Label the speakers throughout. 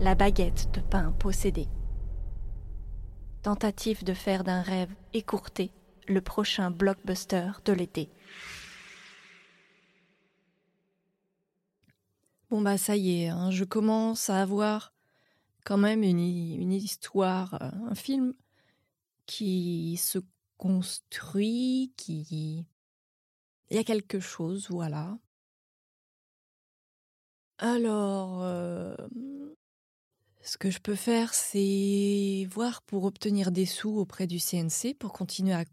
Speaker 1: la baguette de pain possédée. Tentative de faire d'un rêve écourté le prochain blockbuster de l'été.
Speaker 2: Bon bah ça y est, hein, je commence à avoir quand même une, histoire, euh, un film qui se construit, qui... Il y a quelque chose, voilà. Alors, euh, ce que je peux faire, c'est voir pour obtenir des sous auprès du CNC pour continuer à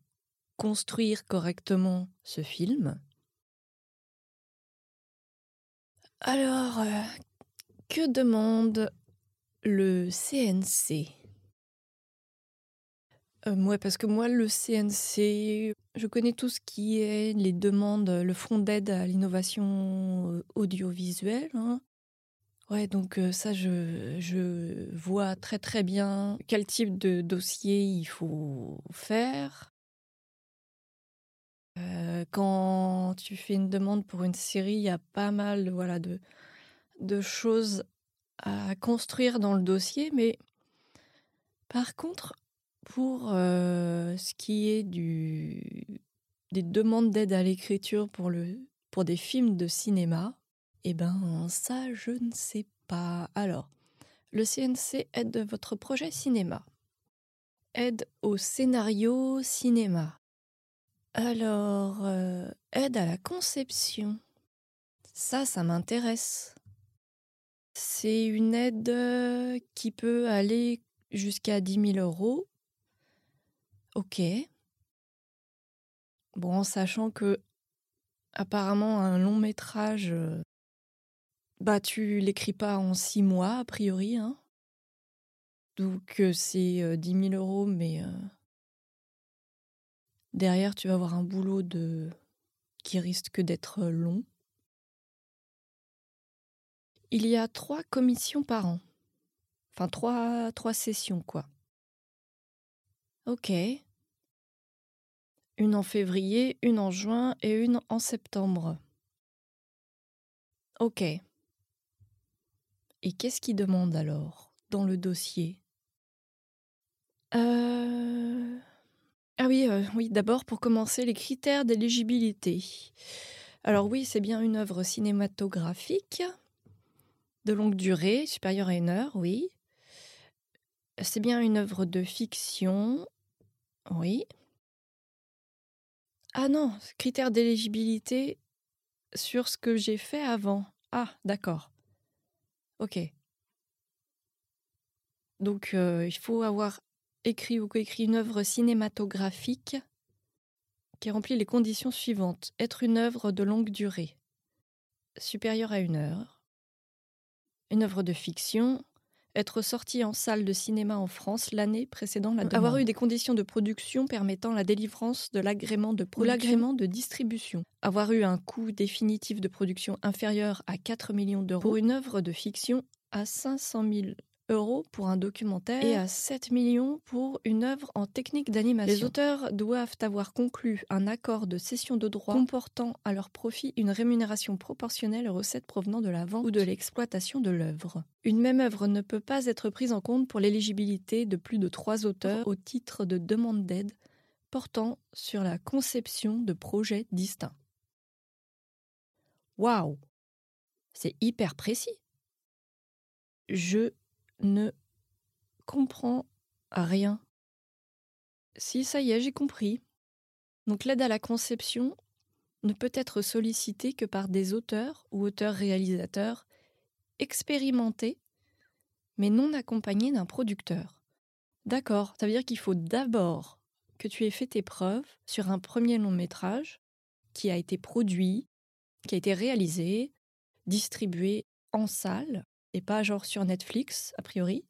Speaker 2: construire correctement ce film. Alors, euh, que demande le CNC euh, parce que moi, le CNC, je connais tout ce qui est les demandes, le fonds d'aide à l'innovation euh, audiovisuelle. Hein. Ouais, donc ça, je, vois très très bien quel type de dossier il faut faire. quand tu fais une demande pour une série, il y a pas mal voilà, de, choses à construire dans le dossier, mais par contre, pour ce qui est du, des demandes d'aide à l'écriture pour des films de cinéma, eh ben ça, je ne sais pas. Alors, le CNC aide votre projet cinéma. Aide au scénario cinéma. Alors, aide à la conception. Ça, ça m'intéresse. C'est une aide qui peut aller jusqu'à 10 000 euros Ok. Bon, en sachant que apparemment un long métrage, euh, bah tu l'écris pas en six mois a priori, hein. Donc c'est euh, dix 10 000 euros, mais derrière tu vas avoir un boulot de qui risque d'être long. Il y a trois commissions par an. Enfin, trois, trois sessions, quoi. Ok. Une en février, une en juin et une en septembre. Ok. Et qu'est-ce qu'il demande alors dans le dossier? Euh... Ah oui, euh, oui. D'abord, pour commencer, les critères d'éligibilité. Alors oui, c'est bien une œuvre cinématographique de longue durée, supérieure à une heure, oui. C'est bien une œuvre de fiction oui. Ah non, critère d'éligibilité sur ce que j'ai fait avant. Ah, d'accord. Ok. Donc, euh, il faut avoir écrit ou coécrit une œuvre cinématographique qui remplit les conditions suivantes. Être une œuvre de longue durée, supérieure à une heure. Une œuvre de fiction, être sorti en salle de cinéma en France l'année précédant la demande. Avoir eu des conditions de production permettant la délivrance de l'agrément de production. l'agrément de distribution. Avoir eu un coût définitif de production inférieur à 4 millions d'euros pour une œuvre de fiction à 500 000 euros pour un documentaire et à 7 millions pour une œuvre en technique d'animation. Les auteurs doivent avoir conclu un accord de cession de droits comportant à leur profit une rémunération proportionnelle aux recettes provenant de la vente ou de l'exploitation de l'œuvre. Une même œuvre ne peut pas être prise en compte pour l'éligibilité de plus de trois auteurs au titre de demande d'aide portant sur la conception de projets distincts. Waouh C'est hyper précis. Je ne comprends rien. Si, ça y est, j'ai compris. Donc l'aide à la conception ne peut être sollicitée que par des auteurs ou auteurs-réalisateurs expérimentés, mais non accompagnés d'un producteur. D'accord, ça veut dire qu'il faut d'abord que tu aies fait tes preuves sur un premier long métrage qui a été produit, qui a été réalisé, distribué en salle, et pas genre sur Netflix, a priori.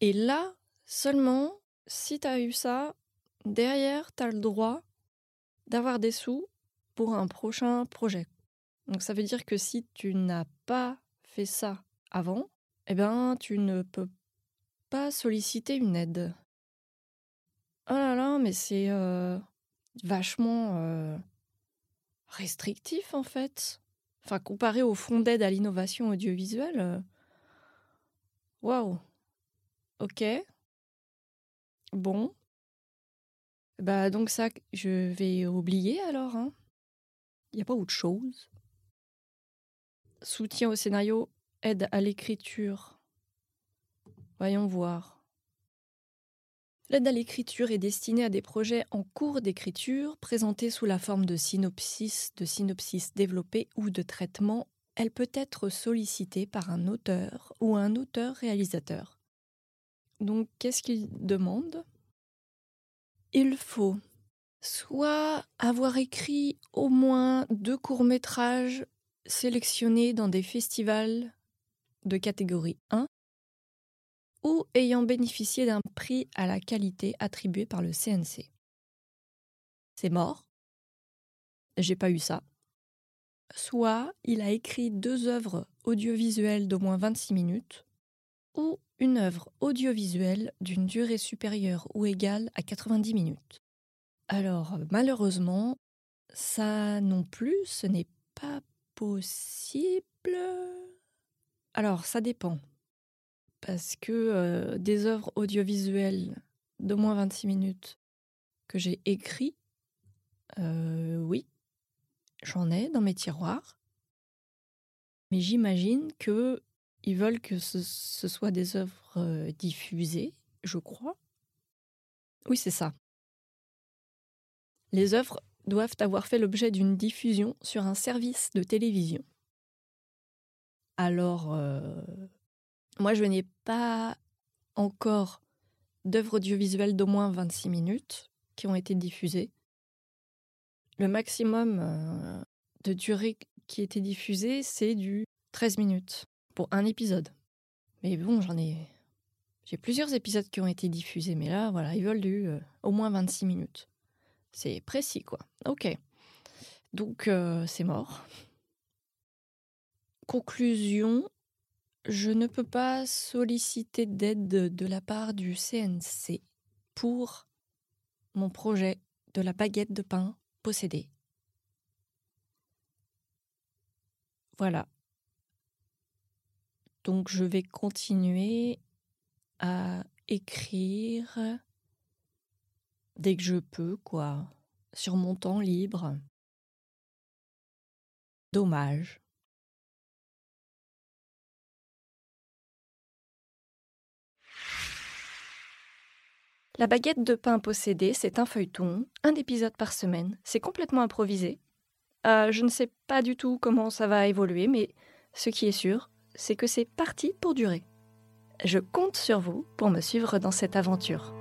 Speaker 2: Et là, seulement, si tu as eu ça, derrière, tu as le droit d'avoir des sous pour un prochain projet. Donc ça veut dire que si tu n'as pas fait ça avant, eh ben tu ne peux pas solliciter une aide. Oh là là, mais c'est euh, vachement euh, restrictif en fait. Enfin, comparé au fonds d'aide à l'innovation audiovisuelle, euh, Waouh. Ok. Bon. Bah donc ça, je vais oublier alors. Hein. Il n'y a pas autre chose? Soutien au scénario, aide à l'écriture. Voyons voir. L'aide à l'écriture est destinée à des projets en cours d'écriture, présentés sous la forme de synopsis, de synopsis développés ou de traitements. Elle peut être sollicitée par un auteur ou un auteur-réalisateur. Donc, qu'est-ce qu'il demande? Il faut soit avoir écrit au moins deux courts-métrages sélectionnés dans des festivals de catégorie 1 ou ayant bénéficié d'un prix à la qualité attribué par le CNC. C'est mort. J'ai pas eu ça. Soit il a écrit deux œuvres audiovisuelles d'au moins 26 minutes, ou une œuvre audiovisuelle d'une durée supérieure ou égale à 90 minutes. Alors, malheureusement, ça non plus, ce n'est pas possible. Alors, ça dépend. Parce que euh, des œuvres audiovisuelles d'au moins 26 minutes que j'ai écrites, euh, oui, j'en ai dans mes tiroirs. Mais j'imagine que ils veulent que ce, soit des œuvres euh, diffusées, je crois. Oui, c'est ça. Les œuvres doivent avoir fait l'objet d'une diffusion sur un service de télévision. Alors, euh, moi, je n'ai pas encore d'œuvres audiovisuelles d'au moins 26 minutes qui ont été diffusées. Le maximum euh, de durée qui été diffusé, c'est du 13 minutes pour un épisode. Mais bon, j'en ai. J'ai plusieurs épisodes qui ont été diffusés, mais là, voilà, ils veulent du euh, au moins 26 minutes. C'est précis, quoi. Ok. Donc, euh, c'est mort. Conclusion je ne peux pas solliciter d'aide de la part du CNC pour mon projet de la baguette de pain Voilà. Donc je vais continuer à écrire dès que je peux, quoi, sur mon temps libre. Dommage. La baguette de pain possédée, c'est un feuilleton, un épisode par semaine. C'est complètement improvisé. Euh, je ne sais pas du tout comment ça va évoluer, mais ce qui est sûr, c'est que c'est parti pour durer. Je compte sur vous pour me suivre dans cette aventure.